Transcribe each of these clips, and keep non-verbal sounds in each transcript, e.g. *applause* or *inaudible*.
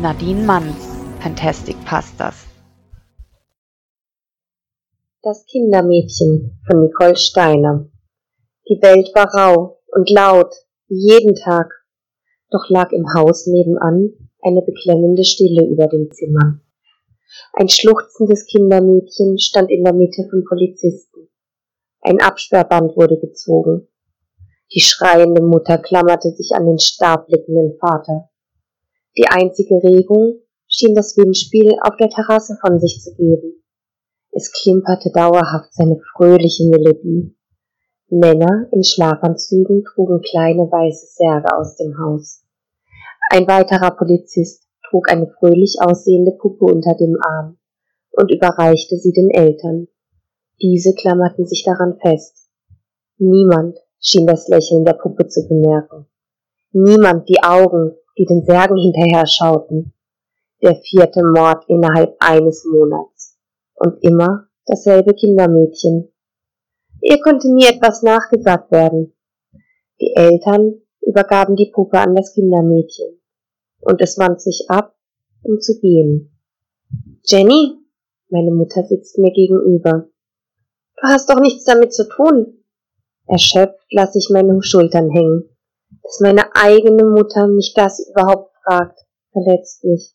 Nadine Manns, Fantastic Pastas. Das Kindermädchen von Nicole Steiner. Die Welt war rau und laut, wie jeden Tag, doch lag im Haus nebenan eine beklemmende Stille über den Zimmern. Ein schluchzendes Kindermädchen stand in der Mitte von Polizisten. Ein Absperrband wurde gezogen. Die schreiende Mutter klammerte sich an den starrblickenden Vater. Die einzige Regung schien das Windspiel auf der Terrasse von sich zu geben. Es klimperte dauerhaft seine fröhliche Melodie. Männer in Schlafanzügen trugen kleine weiße Särge aus dem Haus. Ein weiterer Polizist trug eine fröhlich aussehende Puppe unter dem Arm und überreichte sie den Eltern. Diese klammerten sich daran fest. Niemand schien das Lächeln der Puppe zu bemerken. Niemand die Augen, die den Särgen hinterher schauten. Der vierte Mord innerhalb eines Monats. Und immer dasselbe Kindermädchen. Ihr konnte nie etwas nachgesagt werden. Die Eltern übergaben die Puppe an das Kindermädchen. Und es wand sich ab, um zu gehen. Jenny, meine Mutter sitzt mir gegenüber. Du hast doch nichts damit zu tun. Erschöpft lasse ich meine Schultern hängen. Dass meine eigene Mutter mich das überhaupt fragt, verletzt mich.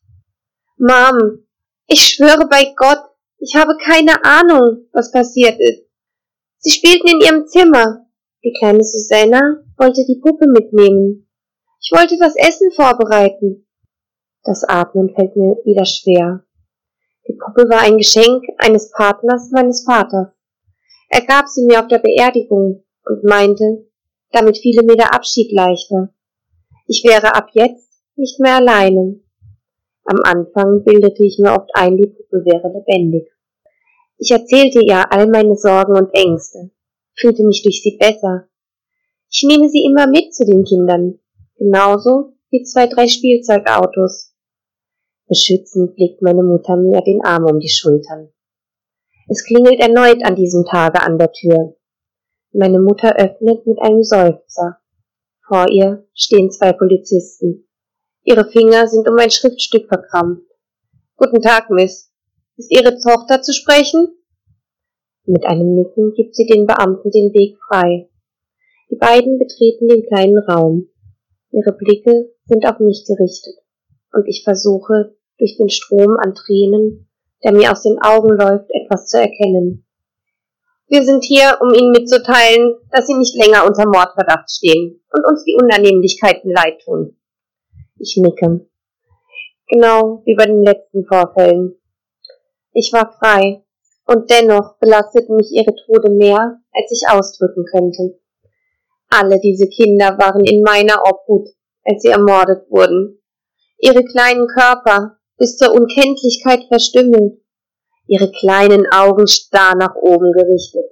Mom, ich schwöre bei Gott, ich habe keine Ahnung, was passiert ist. Sie spielten in ihrem Zimmer. Die kleine Susanna wollte die Puppe mitnehmen. Ich wollte das Essen vorbereiten. Das Atmen fällt mir wieder schwer. Die Puppe war ein Geschenk eines Partners meines Vaters. Er gab sie mir auf der Beerdigung und meinte, damit fiele mir der Abschied leichter. Ich wäre ab jetzt nicht mehr alleine. Am Anfang bildete ich mir oft ein, die Puppe wäre lebendig. Ich erzählte ihr all meine Sorgen und Ängste, fühlte mich durch sie besser. Ich nehme sie immer mit zu den Kindern, genauso wie zwei, drei Spielzeugautos. Beschützend legt meine Mutter mir den Arm um die Schultern. Es klingelt erneut an diesem Tage an der Tür. Meine Mutter öffnet mit einem Seufzer. Vor ihr stehen zwei Polizisten. Ihre Finger sind um ein Schriftstück verkrampft. Guten Tag, Miss. Ist Ihre Tochter zu sprechen? Mit einem Nicken gibt sie den Beamten den Weg frei. Die beiden betreten den kleinen Raum. Ihre Blicke sind auf mich gerichtet, und ich versuche, durch den Strom an Tränen, der mir aus den Augen läuft, etwas zu erkennen. Wir sind hier, um Ihnen mitzuteilen, dass Sie nicht länger unter Mordverdacht stehen und uns die Unannehmlichkeiten leid tun. Ich nicke. Genau wie bei den letzten Vorfällen. Ich war frei, und dennoch belasteten mich ihre Tode mehr, als ich ausdrücken könnte. Alle diese Kinder waren in meiner Obhut, als sie ermordet wurden. Ihre kleinen Körper, bis zur Unkenntlichkeit verstümmelt, ihre kleinen Augen starr nach oben gerichtet,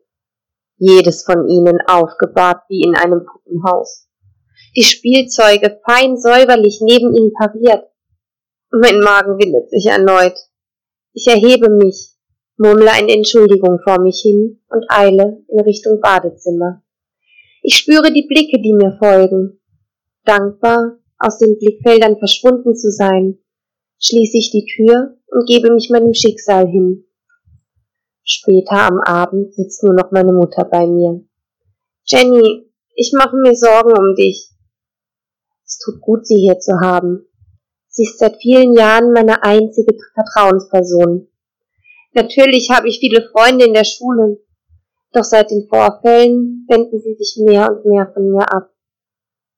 jedes von ihnen aufgebahrt wie in einem Puppenhaus die Spielzeuge fein säuberlich neben ihnen pariert. Mein Magen windet sich erneut. Ich erhebe mich, murmle eine Entschuldigung vor mich hin und eile in Richtung Badezimmer. Ich spüre die Blicke, die mir folgen. Dankbar, aus den Blickfeldern verschwunden zu sein, schließe ich die Tür und gebe mich meinem Schicksal hin. Später am Abend sitzt nur noch meine Mutter bei mir. Jenny, ich mache mir Sorgen um dich. Es tut gut, Sie hier zu haben. Sie ist seit vielen Jahren meine einzige Vertrauensperson. Natürlich habe ich viele Freunde in der Schule, doch seit den Vorfällen wenden sie sich mehr und mehr von mir ab.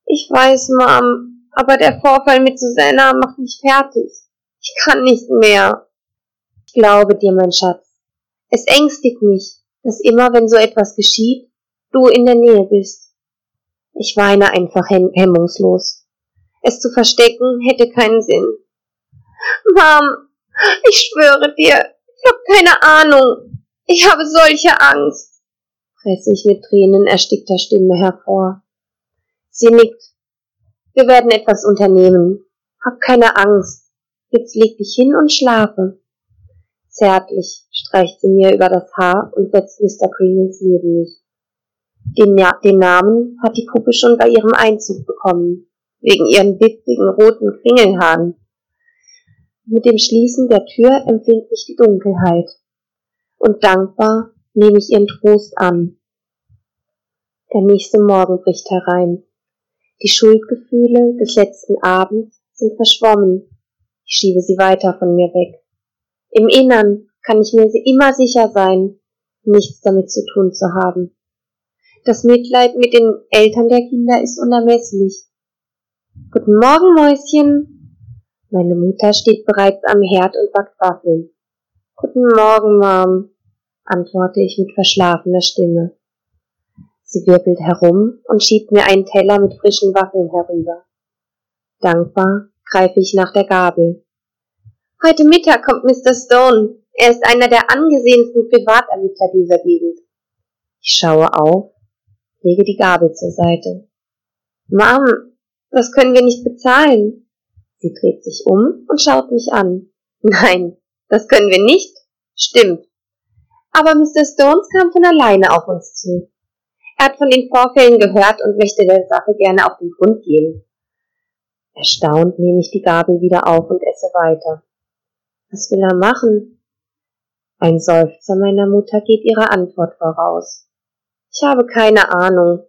Ich weiß, Mom, aber der Vorfall mit Susanna macht mich fertig. Ich kann nicht mehr. Ich glaube dir, mein Schatz. Es ängstigt mich, dass immer, wenn so etwas geschieht, du in der Nähe bist. Ich weine einfach hemmungslos. Es zu verstecken hätte keinen Sinn. Mom, ich schwöre dir, ich habe keine Ahnung. Ich habe solche Angst, presse ich mit Tränen erstickter Stimme hervor. Sie nickt. Wir werden etwas unternehmen. Hab keine Angst. Jetzt leg dich hin und schlafe. Zärtlich streicht sie mir über das Haar und setzt Mr. Pringles neben mich. Den, den Namen hat die Puppe schon bei ihrem Einzug bekommen wegen ihren witzigen roten Kringelhaaren. Mit dem Schließen der Tür empfängt mich die Dunkelheit. Und dankbar nehme ich ihren Trost an. Der nächste Morgen bricht herein. Die Schuldgefühle des letzten Abends sind verschwommen. Ich schiebe sie weiter von mir weg. Im Innern kann ich mir immer sicher sein, nichts damit zu tun zu haben. Das Mitleid mit den Eltern der Kinder ist unermesslich. Guten Morgen, Mäuschen. Meine Mutter steht bereits am Herd und backt Waffeln. Guten Morgen, Mom, antworte ich mit verschlafener Stimme. Sie wirbelt herum und schiebt mir einen Teller mit frischen Waffeln herüber. Dankbar greife ich nach der Gabel. Heute Mittag kommt Mr. Stone. Er ist einer der angesehensten Privatermittler dieser Gegend. Ich schaue auf, lege die Gabel zur Seite. Mom, das können wir nicht bezahlen. Sie dreht sich um und schaut mich an. Nein, das können wir nicht. Stimmt. Aber Mr. Stones kam von alleine auf uns zu. Er hat von den Vorfällen gehört und möchte der Sache gerne auf den Grund gehen. Erstaunt nehme ich die Gabel wieder auf und esse weiter. Was will er machen? Ein Seufzer meiner Mutter geht ihrer Antwort voraus. Ich habe keine Ahnung.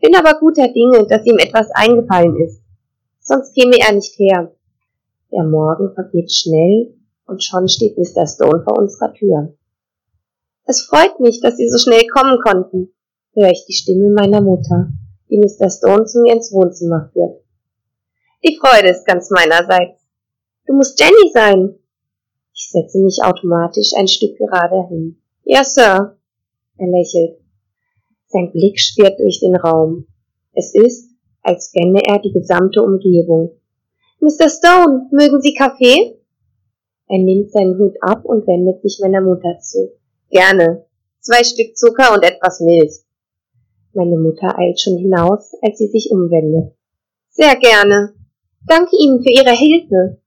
Bin aber guter Dinge, dass ihm etwas eingefallen ist. Sonst käme er nicht her. Der Morgen vergeht schnell und schon steht Mr. Stone vor unserer Tür. Es freut mich, dass Sie so schnell kommen konnten höre ich die Stimme meiner Mutter, die Mr. Stone zu mir ins Wohnzimmer führt. Die Freude ist ganz meinerseits. Du musst Jenny sein. Ich setze mich automatisch ein Stück gerade hin. Ja, Sir. Er lächelt. Sein Blick schwirrt durch den Raum. Es ist, als scanne er die gesamte Umgebung. Mr. Stone, mögen Sie Kaffee? Er nimmt seinen Hut ab und wendet sich meiner Mutter zu. Gerne. Zwei Stück Zucker und etwas Milch. Meine Mutter eilt schon hinaus, als sie sich umwendet. Sehr gerne. Danke Ihnen für Ihre Hilfe.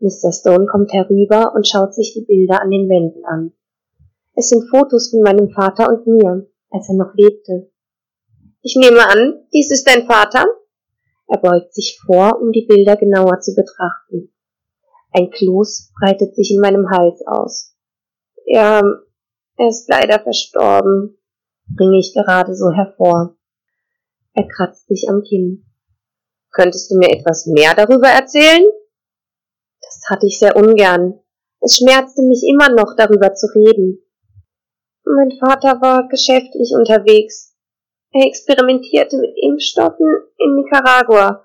Mr. Stone kommt herüber und schaut sich die Bilder an den Wänden an. Es sind Fotos von meinem Vater und mir, als er noch lebte. Ich nehme an, dies ist dein Vater? Er beugt sich vor, um die Bilder genauer zu betrachten. Ein Kloß breitet sich in meinem Hals aus. Er, er ist leider verstorben bringe ich gerade so hervor. Er kratzt sich am Kinn. Könntest du mir etwas mehr darüber erzählen? Das hatte ich sehr ungern. Es schmerzte mich immer noch, darüber zu reden. Mein Vater war geschäftlich unterwegs. Er experimentierte mit Impfstoffen in Nicaragua.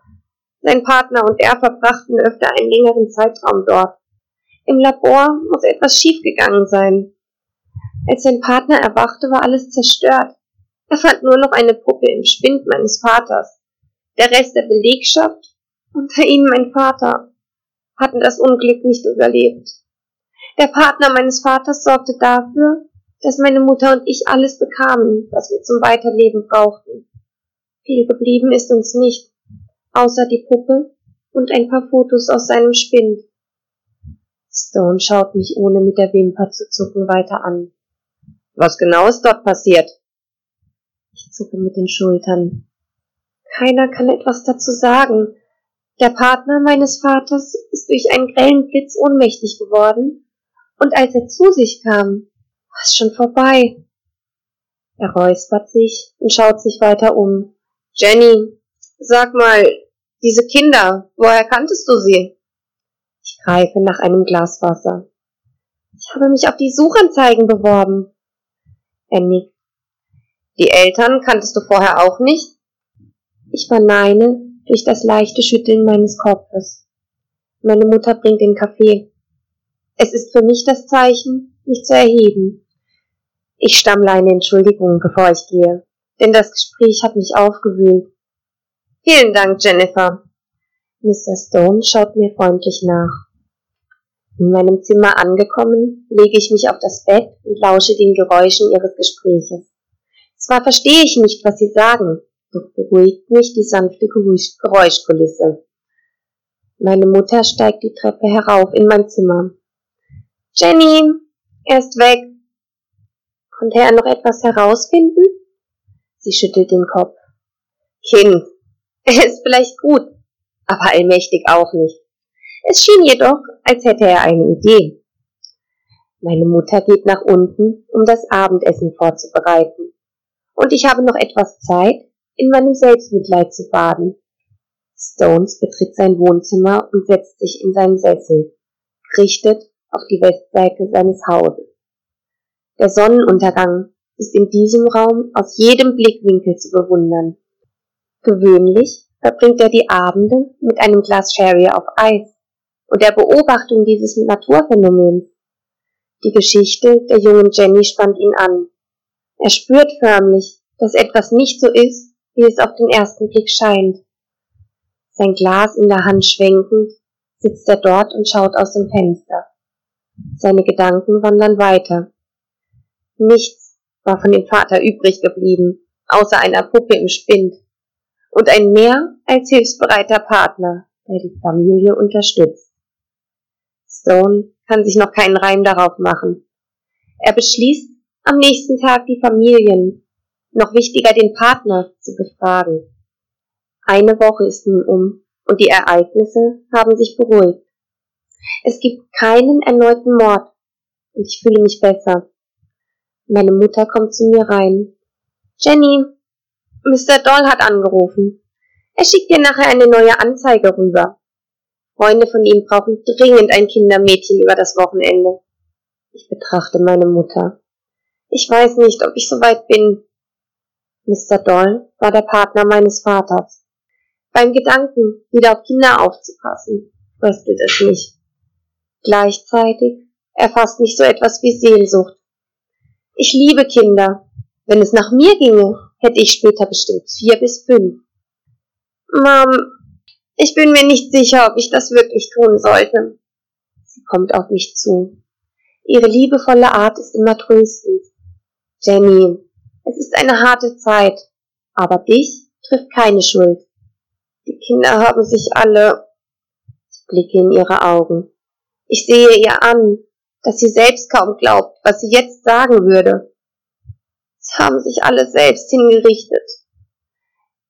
Sein Partner und er verbrachten öfter einen längeren Zeitraum dort. Im Labor muss etwas schiefgegangen sein. Als sein Partner erwachte, war alles zerstört. Er fand nur noch eine Puppe im Spind meines Vaters. Der Rest der Belegschaft, unter ihnen mein Vater, hatten das Unglück nicht überlebt. Der Partner meines Vaters sorgte dafür, dass meine Mutter und ich alles bekamen, was wir zum Weiterleben brauchten. Viel geblieben ist uns nicht, außer die Puppe und ein paar Fotos aus seinem Spind. Stone schaut mich ohne mit der Wimper zu zucken weiter an. Was genau ist dort passiert? Ich zucke mit den Schultern. Keiner kann etwas dazu sagen. Der Partner meines Vaters ist durch einen grellen Blitz ohnmächtig geworden, und als er zu sich kam, war es schon vorbei. Er räuspert sich und schaut sich weiter um. Jenny, sag mal, diese Kinder, woher kanntest du sie? Ich greife nach einem Glas Wasser. Ich habe mich auf die Suchanzeigen beworben. Er nickt. Die Eltern kanntest du vorher auch nicht? Ich verneine durch das leichte Schütteln meines Kopfes. Meine Mutter bringt den Kaffee. Es ist für mich das Zeichen, mich zu erheben. Ich stammle eine Entschuldigung, bevor ich gehe, denn das Gespräch hat mich aufgewühlt. Vielen Dank, Jennifer. Mr. Stone schaut mir freundlich nach. In meinem Zimmer angekommen, lege ich mich auf das Bett und lausche den Geräuschen ihres Gespräches. Zwar verstehe ich nicht, was sie sagen, doch beruhigt mich die sanfte Geräuschkulisse. Meine Mutter steigt die Treppe herauf in mein Zimmer. Jenny, er ist weg. Konnte er noch etwas herausfinden? Sie schüttelt den Kopf. Kind, *laughs* er ist vielleicht gut, aber allmächtig auch nicht. Es schien jedoch, als hätte er eine Idee. Meine Mutter geht nach unten, um das Abendessen vorzubereiten. Und ich habe noch etwas Zeit, in meinem Selbstmitleid zu baden. Stones betritt sein Wohnzimmer und setzt sich in seinen Sessel, richtet auf die Westseite seines Hauses. Der Sonnenuntergang ist in diesem Raum aus jedem Blickwinkel zu bewundern. Gewöhnlich verbringt er die Abende mit einem Glas Sherry auf Eis und der Beobachtung dieses Naturphänomens. Die Geschichte der jungen Jenny spannt ihn an. Er spürt förmlich, dass etwas nicht so ist, wie es auf den ersten Blick scheint. Sein Glas in der Hand schwenkend, sitzt er dort und schaut aus dem Fenster. Seine Gedanken wandern weiter. Nichts war von dem Vater übrig geblieben, außer einer Puppe im Spind und ein mehr als hilfsbereiter Partner, der die Familie unterstützt. Stone kann sich noch keinen Reim darauf machen. Er beschließt, am nächsten Tag die Familien, noch wichtiger den Partner, zu befragen. Eine Woche ist nun um und die Ereignisse haben sich beruhigt. Es gibt keinen erneuten Mord und ich fühle mich besser. Meine Mutter kommt zu mir rein. Jenny, Mr. Doll hat angerufen. Er schickt dir nachher eine neue Anzeige rüber. Freunde von ihm brauchen dringend ein Kindermädchen über das Wochenende. Ich betrachte meine Mutter. Ich weiß nicht, ob ich so weit bin. Mr. Doll war der Partner meines Vaters. Beim Gedanken, wieder auf Kinder aufzupassen, fröstelt es mich. Gleichzeitig erfasst mich so etwas wie Sehnsucht. Ich liebe Kinder. Wenn es nach mir ginge, hätte ich später bestimmt vier bis fünf. Mom, ich bin mir nicht sicher, ob ich das wirklich tun sollte. Sie kommt auf mich zu. Ihre liebevolle Art ist immer tröstend. Jenny, es ist eine harte Zeit, aber dich trifft keine Schuld. Die Kinder haben sich alle. Ich blicke in ihre Augen. Ich sehe ihr an, dass sie selbst kaum glaubt, was sie jetzt sagen würde. Sie haben sich alle selbst hingerichtet.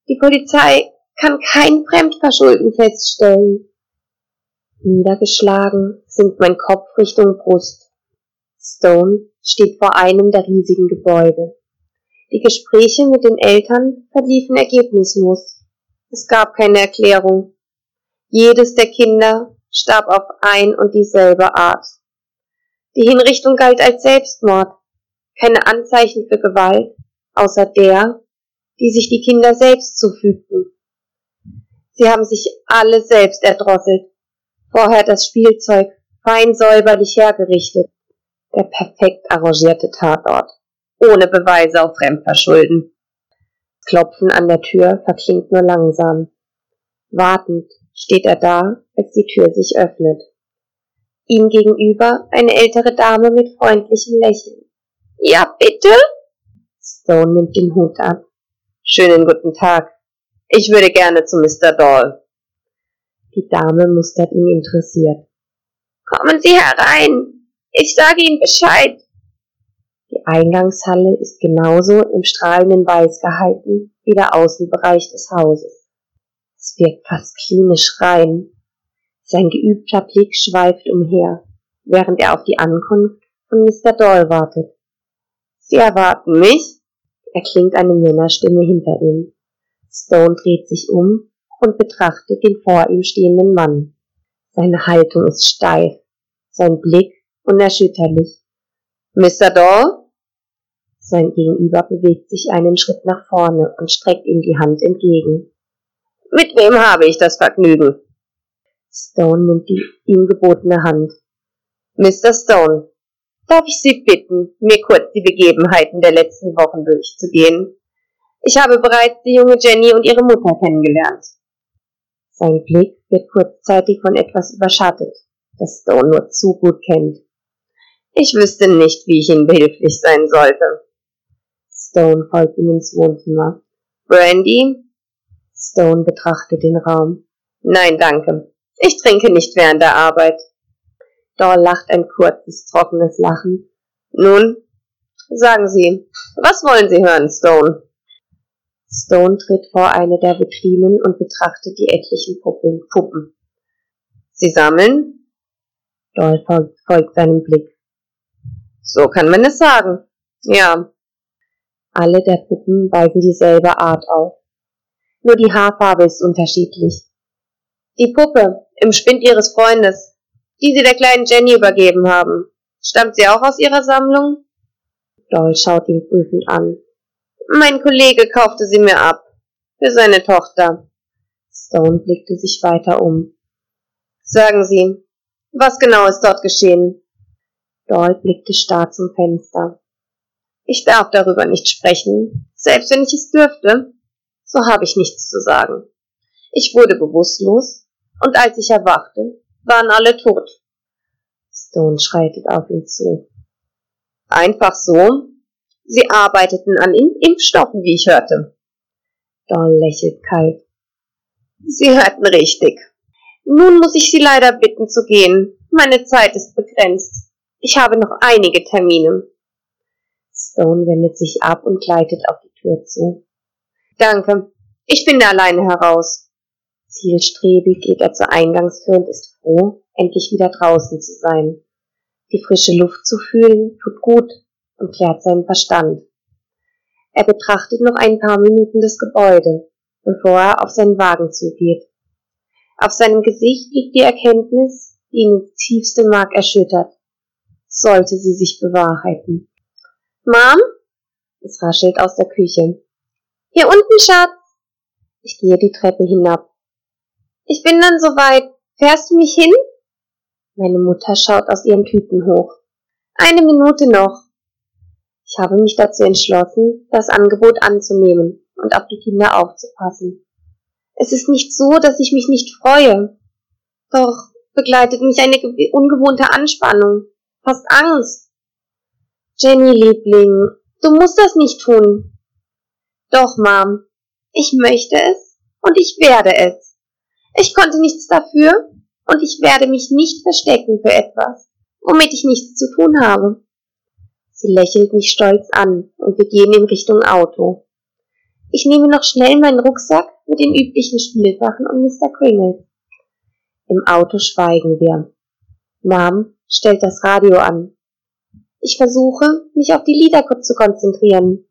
Die Polizei kann kein Fremdverschulden feststellen. Niedergeschlagen sinkt mein Kopf Richtung Brust. Stone steht vor einem der riesigen Gebäude. Die Gespräche mit den Eltern verliefen ergebnislos. Es gab keine Erklärung. Jedes der Kinder starb auf ein und dieselbe Art. Die Hinrichtung galt als Selbstmord, keine Anzeichen für Gewalt, außer der, die sich die Kinder selbst zufügten. Sie haben sich alle selbst erdrosselt, vorher das Spielzeug fein säuberlich hergerichtet, der perfekt arrangierte Tatort, ohne Beweise auf Fremdverschulden. Klopfen an der Tür verklingt nur langsam. Wartend steht er da, als die Tür sich öffnet. Ihm gegenüber eine ältere Dame mit freundlichem Lächeln. Ja, bitte? Stone nimmt den Hut ab. Schönen guten Tag. Ich würde gerne zu Mr. Doll. Die Dame mustert ihn interessiert. Kommen Sie herein. Ich sage Ihnen Bescheid. Die Eingangshalle ist genauso im strahlenden Weiß gehalten wie der Außenbereich des Hauses. Es wirkt fast klinisch rein, sein geübter Blick schweift umher, während er auf die Ankunft von Mr. Doyle wartet. Sie erwarten mich? erklingt eine Männerstimme hinter ihm. Stone dreht sich um und betrachtet den vor ihm stehenden Mann. Seine Haltung ist steif, sein Blick unerschütterlich. Mr. Doyle? Sein Gegenüber bewegt sich einen Schritt nach vorne und streckt ihm die Hand entgegen. Mit wem habe ich das Vergnügen? Stone nimmt die ihm gebotene Hand. Mr. Stone, darf ich Sie bitten, mir kurz die Begebenheiten der letzten Wochen durchzugehen? Ich habe bereits die junge Jenny und ihre Mutter kennengelernt. Sein Blick wird kurzzeitig von etwas überschattet, das Stone nur zu gut kennt. Ich wüsste nicht, wie ich Ihnen behilflich sein sollte. Stone folgt ihm ins Wohnzimmer. Brandy? Stone betrachtet den Raum. Nein, danke. Ich trinke nicht während der Arbeit. Doll lacht ein kurzes, trockenes Lachen. Nun, sagen Sie, was wollen Sie hören, Stone? Stone tritt vor eine der Vitrinen und betrachtet die etlichen Puppen. Sie sammeln? Doll folgt, folgt seinem Blick. So kann man es sagen. Ja. Alle der Puppen weisen dieselbe Art auf. Nur die Haarfarbe ist unterschiedlich. Die Puppe im Spind ihres Freundes, die sie der kleinen Jenny übergeben haben, stammt sie auch aus ihrer Sammlung? Doll schaut ihn prüfend an. Mein Kollege kaufte sie mir ab. Für seine Tochter. Stone blickte sich weiter um. Sagen Sie, was genau ist dort geschehen? Doll blickte starr zum Fenster. Ich darf darüber nicht sprechen, selbst wenn ich es dürfte. So habe ich nichts zu sagen. Ich wurde bewusstlos, und als ich erwachte, waren alle tot. Stone schreitet auf ihn zu. Einfach so? Sie arbeiteten an Impfstoffen, wie ich hörte. Doll lächelt kalt. Sie hörten richtig. Nun muss ich Sie leider bitten zu gehen. Meine Zeit ist begrenzt. Ich habe noch einige Termine. Stone wendet sich ab und gleitet auf die Tür zu. Danke. Ich finde alleine heraus. Zielstrebig geht er zur Eingangstür und ist froh, endlich wieder draußen zu sein. Die frische Luft zu fühlen tut gut und klärt seinen Verstand. Er betrachtet noch ein paar Minuten das Gebäude, bevor er auf seinen Wagen zugeht. Auf seinem Gesicht liegt die Erkenntnis, die ihn ins tiefste Mark erschüttert. Sollte sie sich bewahrheiten. Mom? Es raschelt aus der Küche. Hier unten, Schatz. Ich gehe die Treppe hinab. Ich bin dann soweit. Fährst du mich hin? Meine Mutter schaut aus ihren Tüten hoch. Eine Minute noch. Ich habe mich dazu entschlossen, das Angebot anzunehmen und auf die Kinder aufzupassen. Es ist nicht so, dass ich mich nicht freue. Doch begleitet mich eine ungewohnte Anspannung, fast Angst. Jenny, Liebling, du musst das nicht tun. Doch, Mom, ich möchte es und ich werde es. Ich konnte nichts dafür und ich werde mich nicht verstecken für etwas, womit ich nichts zu tun habe. Sie lächelt mich stolz an und wir gehen in Richtung Auto. Ich nehme noch schnell meinen Rucksack mit den üblichen Spielsachen und Mr. Kringle. Im Auto schweigen wir. Mom stellt das Radio an. Ich versuche, mich auf die Lieder zu konzentrieren.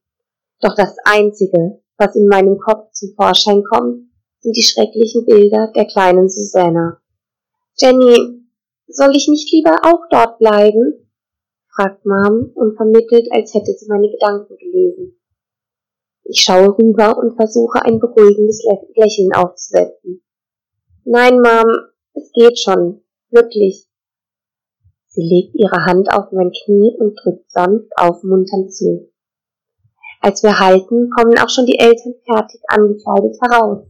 Doch das Einzige, was in meinem Kopf zum Vorschein kommt, sind die schrecklichen Bilder der kleinen Susanna. Jenny, soll ich nicht lieber auch dort bleiben? fragt Mom und vermittelt, als hätte sie meine Gedanken gelesen. Ich schaue rüber und versuche ein beruhigendes Lächeln aufzusetzen. Nein, Mom, es geht schon, wirklich. Sie legt ihre Hand auf mein Knie und drückt sanft aufmunternd zu. Als wir halten, kommen auch schon die Eltern fertig angekleidet heraus.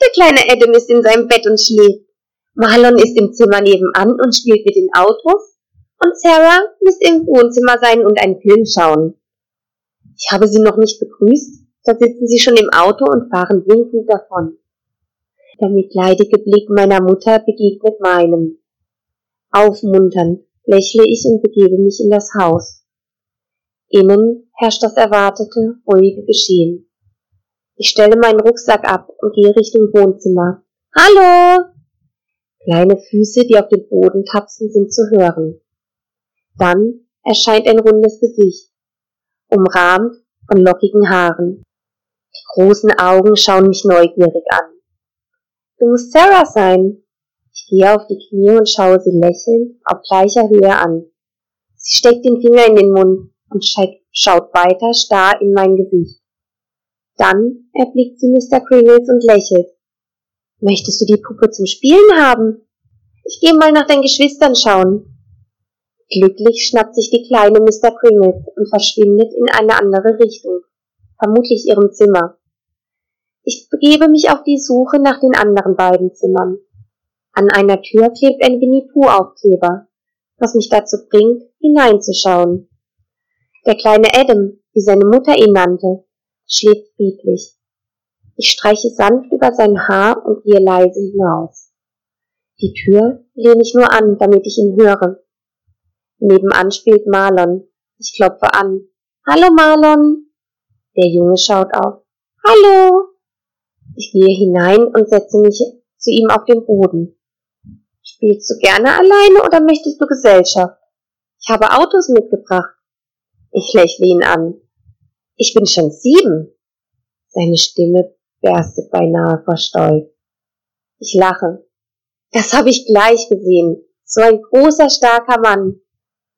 Der kleine Adam ist in seinem Bett und schläft. Marlon ist im Zimmer nebenan und spielt mit den Autos. Und Sarah müsste im Wohnzimmer sein und einen Film schauen. Ich habe Sie noch nicht begrüßt, da sitzen Sie schon im Auto und fahren winkend davon. Der mitleidige Blick meiner Mutter begegnet meinem. Aufmunternd lächle ich und begebe mich in das Haus. Innen herrscht das erwartete, ruhige Geschehen. Ich stelle meinen Rucksack ab und gehe Richtung Wohnzimmer. Hallo! Kleine Füße, die auf dem Boden tapsen, sind zu hören. Dann erscheint ein rundes Gesicht umrahmt von lockigen Haaren. Die großen Augen schauen mich neugierig an. Du musst Sarah sein. Gehe auf die Knie und schaue sie lächelnd auf gleicher Höhe an. Sie steckt den Finger in den Mund und schaut weiter starr in mein Gesicht. Dann erblickt sie Mr. Kringles und lächelt. Möchtest du die Puppe zum Spielen haben? Ich gehe mal nach deinen Geschwistern schauen. Glücklich schnappt sich die kleine Mr. Kringles und verschwindet in eine andere Richtung, vermutlich ihrem Zimmer. Ich begebe mich auf die Suche nach den anderen beiden Zimmern. An einer Tür klebt ein Winnie Pooh Aufkleber, was mich dazu bringt, hineinzuschauen. Der kleine Adam, wie seine Mutter ihn nannte, schläft friedlich. Ich streiche sanft über sein Haar und gehe leise hinaus. Die Tür lehne ich nur an, damit ich ihn höre. Nebenan spielt Marlon. Ich klopfe an. Hallo Marlon. Der Junge schaut auf. Hallo. Ich gehe hinein und setze mich zu ihm auf den Boden. Spielst du gerne alleine oder möchtest du Gesellschaft? Ich habe Autos mitgebracht. Ich lächle ihn an. Ich bin schon sieben. Seine Stimme berstet beinahe vor Stolz. Ich lache. Das habe ich gleich gesehen. So ein großer, starker Mann.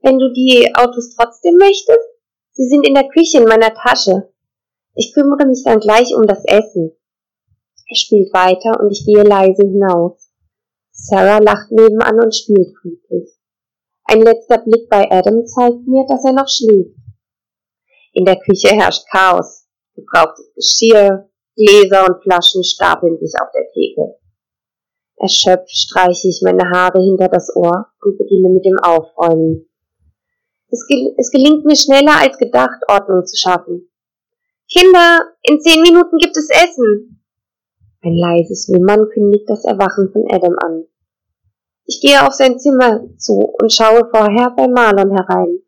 Wenn du die Autos trotzdem möchtest, sie sind in der Küche in meiner Tasche. Ich kümmere mich dann gleich um das Essen. Er spielt weiter und ich gehe leise hinaus. Sarah lacht nebenan und spielt friedlich. Ein letzter Blick bei Adam zeigt mir, dass er noch schläft. In der Küche herrscht Chaos. Gebrauchtes Geschirr, Gläser und Flaschen stapeln sich auf der Theke. Erschöpft streiche ich meine Haare hinter das Ohr und beginne mit dem Aufräumen. Es, gel es gelingt mir schneller als gedacht, Ordnung zu schaffen. Kinder, in zehn Minuten gibt es Essen. Ein leises Wimmern kündigt das Erwachen von Adam an. Ich gehe auf sein Zimmer zu und schaue vorher bei Marlon herein.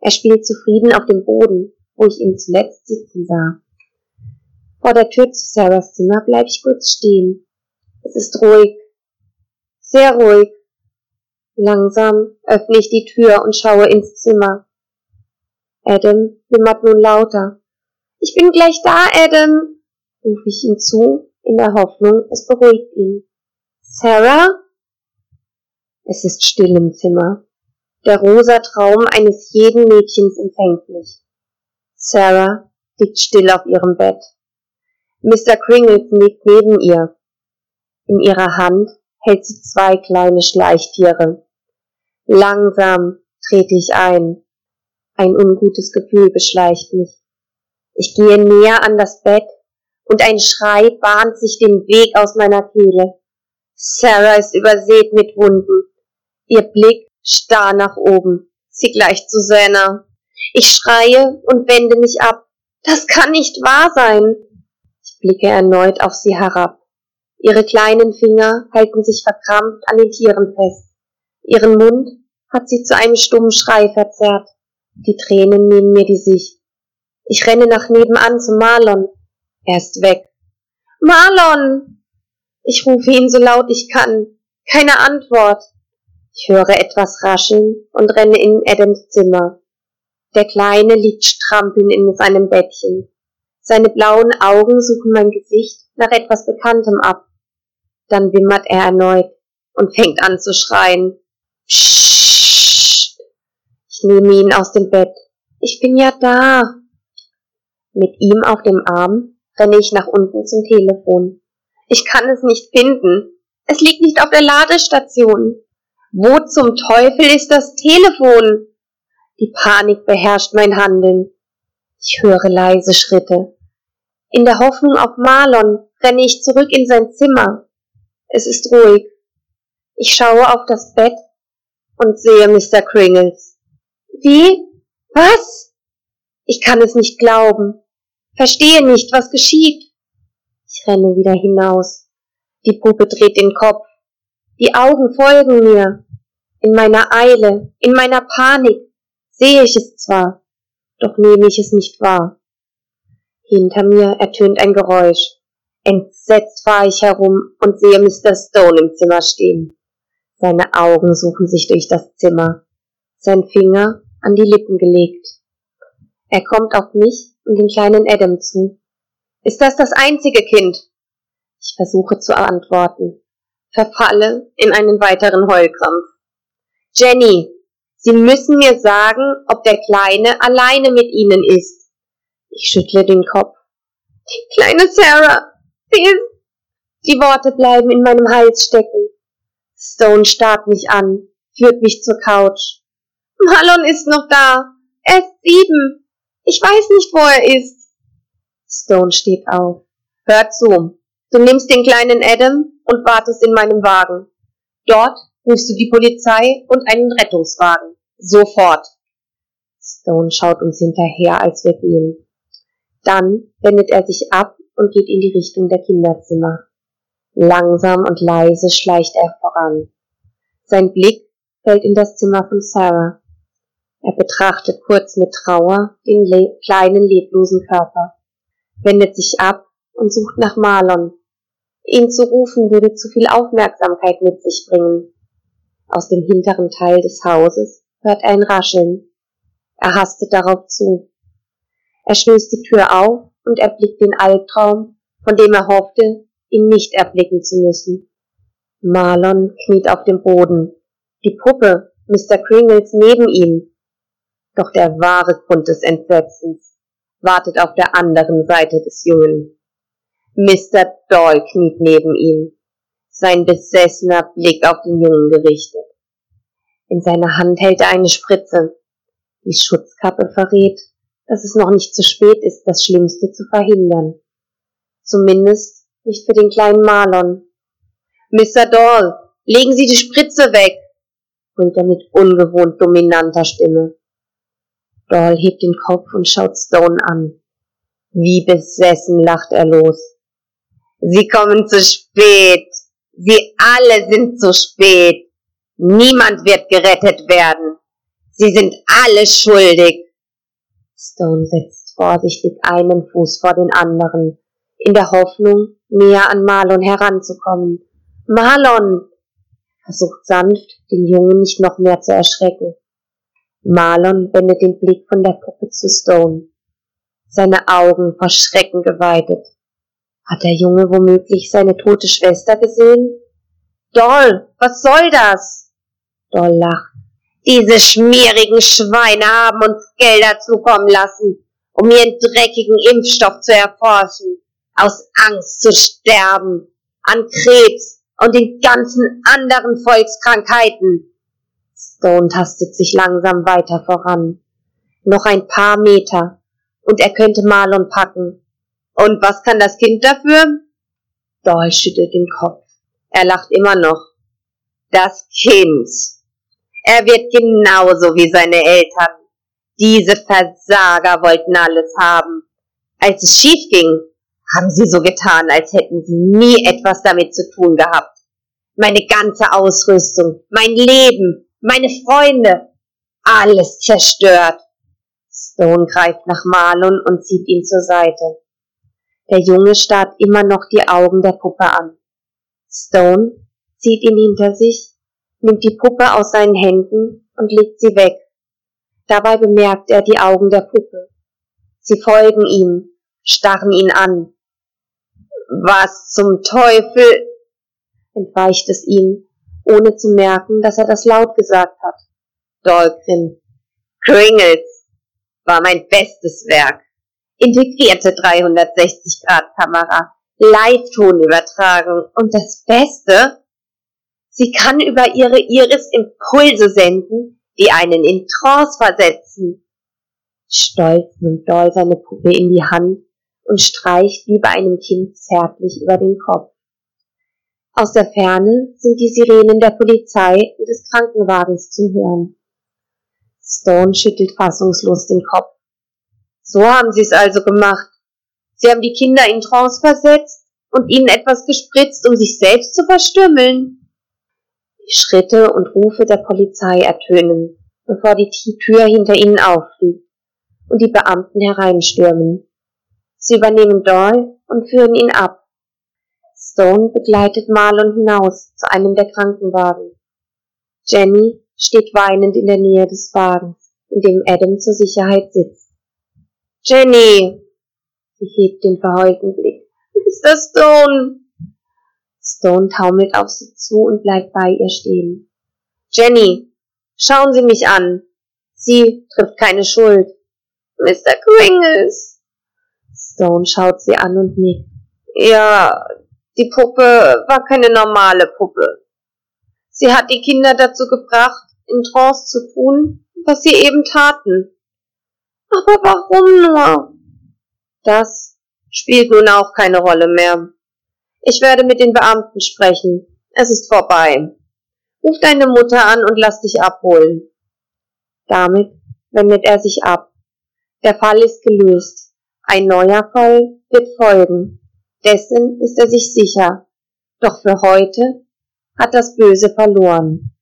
Er spielt zufrieden auf dem Boden, wo ich ihn zuletzt sitzen sah. Vor der Tür zu Sarahs Zimmer bleibe ich kurz stehen. Es ist ruhig. Sehr ruhig. Langsam öffne ich die Tür und schaue ins Zimmer. Adam wimmert nun lauter. Ich bin gleich da, Adam, rufe ich ihm zu, in der Hoffnung, es beruhigt ihn. Sarah? Es ist still im Zimmer. Der rosa Traum eines jeden Mädchens empfängt mich. Sarah liegt still auf ihrem Bett. Mr. Kringles liegt neben ihr. In ihrer Hand hält sie zwei kleine Schleichtiere. Langsam trete ich ein. Ein ungutes Gefühl beschleicht mich. Ich gehe näher an das Bett und ein Schrei bahnt sich den Weg aus meiner Kehle. Sarah ist übersät mit Wunden. Ihr Blick starr nach oben. Sie gleicht Susanna. Ich schreie und wende mich ab. Das kann nicht wahr sein. Ich blicke erneut auf sie herab. Ihre kleinen Finger halten sich verkrampft an den Tieren fest. Ihren Mund hat sie zu einem stummen Schrei verzerrt. Die Tränen nehmen mir die Sicht. Ich renne nach nebenan zu Marlon. Er ist weg. Marlon! Ich rufe ihn so laut ich kann. Keine Antwort. Ich höre etwas rascheln und renne in Adams Zimmer. Der Kleine liegt strampelnd in seinem Bettchen. Seine blauen Augen suchen mein Gesicht nach etwas Bekanntem ab. Dann wimmert er erneut und fängt an zu schreien. Psst. Ich nehme ihn aus dem Bett. Ich bin ja da. Mit ihm auf dem Arm renne ich nach unten zum Telefon. Ich kann es nicht finden. Es liegt nicht auf der Ladestation. Wo zum Teufel ist das Telefon? Die Panik beherrscht mein Handeln. Ich höre leise Schritte. In der Hoffnung auf Marlon renne ich zurück in sein Zimmer. Es ist ruhig. Ich schaue auf das Bett und sehe Mr. Kringles. Wie? Was? Ich kann es nicht glauben. Verstehe nicht, was geschieht. Ich renne wieder hinaus. Die Puppe dreht den Kopf. Die Augen folgen mir. In meiner Eile, in meiner Panik sehe ich es zwar, doch nehme ich es nicht wahr. Hinter mir ertönt ein Geräusch. Entsetzt fahre ich herum und sehe Mr. Stone im Zimmer stehen. Seine Augen suchen sich durch das Zimmer, sein Finger an die Lippen gelegt. Er kommt auf mich und den kleinen Adam zu. Ist das das einzige Kind? Ich versuche zu antworten verfalle in einen weiteren Heulkrampf. Jenny, Sie müssen mir sagen, ob der Kleine alleine mit Ihnen ist. Ich schüttle den Kopf. Die kleine Sarah, sie ist... Die Worte bleiben in meinem Hals stecken. Stone starrt mich an, führt mich zur Couch. Marlon ist noch da. Er ist sieben. Ich weiß nicht, wo er ist. Stone steht auf. Hör zu. Du nimmst den kleinen Adam und wartest in meinem Wagen. Dort rufst du die Polizei und einen Rettungswagen. Sofort. Stone schaut uns hinterher, als wir gehen. Dann wendet er sich ab und geht in die Richtung der Kinderzimmer. Langsam und leise schleicht er voran. Sein Blick fällt in das Zimmer von Sarah. Er betrachtet kurz mit Trauer den le kleinen leblosen Körper, wendet sich ab und sucht nach Marlon, Ihn zu rufen würde zu viel Aufmerksamkeit mit sich bringen. Aus dem hinteren Teil des Hauses hört ein Rascheln. Er hastet darauf zu. Er stößt die Tür auf und erblickt den Albtraum, von dem er hoffte, ihn nicht erblicken zu müssen. Marlon kniet auf dem Boden. Die Puppe, Mr. Kringles neben ihm. Doch der wahre Grund des Entsetzens wartet auf der anderen Seite des Jungen. Mr. Doyle kniet neben ihm, sein besessener Blick auf den Jungen gerichtet. In seiner Hand hält er eine Spritze. Die Schutzkappe verrät, dass es noch nicht zu spät ist, das Schlimmste zu verhindern. Zumindest nicht für den kleinen Marlon. Mr. Doll, legen Sie die Spritze weg, brüllt er mit ungewohnt dominanter Stimme. Doll hebt den Kopf und schaut Stone an. Wie besessen lacht er los. Sie kommen zu spät. Sie alle sind zu spät. Niemand wird gerettet werden. Sie sind alle schuldig. Stone setzt vorsichtig einen Fuß vor den anderen, in der Hoffnung, näher an Marlon heranzukommen. Marlon! versucht sanft, den Jungen nicht noch mehr zu erschrecken. Marlon wendet den Blick von der Puppe zu Stone. Seine Augen vor Schrecken geweitet. Hat der Junge womöglich seine tote Schwester gesehen? Doll, was soll das? Doll lacht. Diese schmierigen Schweine haben uns Gelder zukommen lassen, um ihren dreckigen Impfstoff zu erforschen, aus Angst zu sterben, an Krebs und den ganzen anderen Volkskrankheiten. Stone tastet sich langsam weiter voran. Noch ein paar Meter, und er könnte Marlon packen. Und was kann das Kind dafür? Doll schüttelt den Kopf. Er lacht immer noch. Das Kind. Er wird genauso wie seine Eltern. Diese Versager wollten alles haben. Als es schief ging, haben sie so getan, als hätten sie nie etwas damit zu tun gehabt. Meine ganze Ausrüstung, mein Leben, meine Freunde, alles zerstört. Stone greift nach Marlon und zieht ihn zur Seite. Der Junge starrt immer noch die Augen der Puppe an. Stone zieht ihn hinter sich, nimmt die Puppe aus seinen Händen und legt sie weg. Dabei bemerkt er die Augen der Puppe. Sie folgen ihm, starren ihn an. Was zum Teufel? entweicht es ihm, ohne zu merken, dass er das laut gesagt hat. Dolgrin. Kringles war mein bestes Werk. Integrierte 360-Grad-Kamera, Live-Tonübertragung und das Beste, sie kann über ihre Iris Impulse senden, die einen in Trance versetzen. Stolz nimmt Doll seine Puppe in die Hand und streicht wie bei einem Kind zärtlich über den Kopf. Aus der Ferne sind die Sirenen der Polizei und des Krankenwagens zu hören. Stone schüttelt fassungslos den Kopf. So haben sie es also gemacht. Sie haben die Kinder in Trance versetzt und ihnen etwas gespritzt, um sich selbst zu verstümmeln. Die Schritte und Rufe der Polizei ertönen, bevor die Tür hinter ihnen auffliegt und die Beamten hereinstürmen. Sie übernehmen Doyle und führen ihn ab. Stone begleitet Marlon hinaus zu einem der Krankenwagen. Jenny steht weinend in der Nähe des Wagens, in dem Adam zur Sicherheit sitzt. Jenny! Sie hebt den verheulten Blick. Mr. Stone! Stone taumelt auf sie zu und bleibt bei ihr stehen. Jenny, schauen Sie mich an. Sie trifft keine Schuld. Mr. Kringles! Stone schaut sie an und nickt. Ja, die Puppe war keine normale Puppe. Sie hat die Kinder dazu gebracht, in Trance zu tun, was sie eben taten. Aber warum nur? Das spielt nun auch keine Rolle mehr. Ich werde mit den Beamten sprechen. Es ist vorbei. Ruf deine Mutter an und lass dich abholen. Damit wendet er sich ab. Der Fall ist gelöst. Ein neuer Fall wird folgen. Dessen ist er sich sicher. Doch für heute hat das Böse verloren.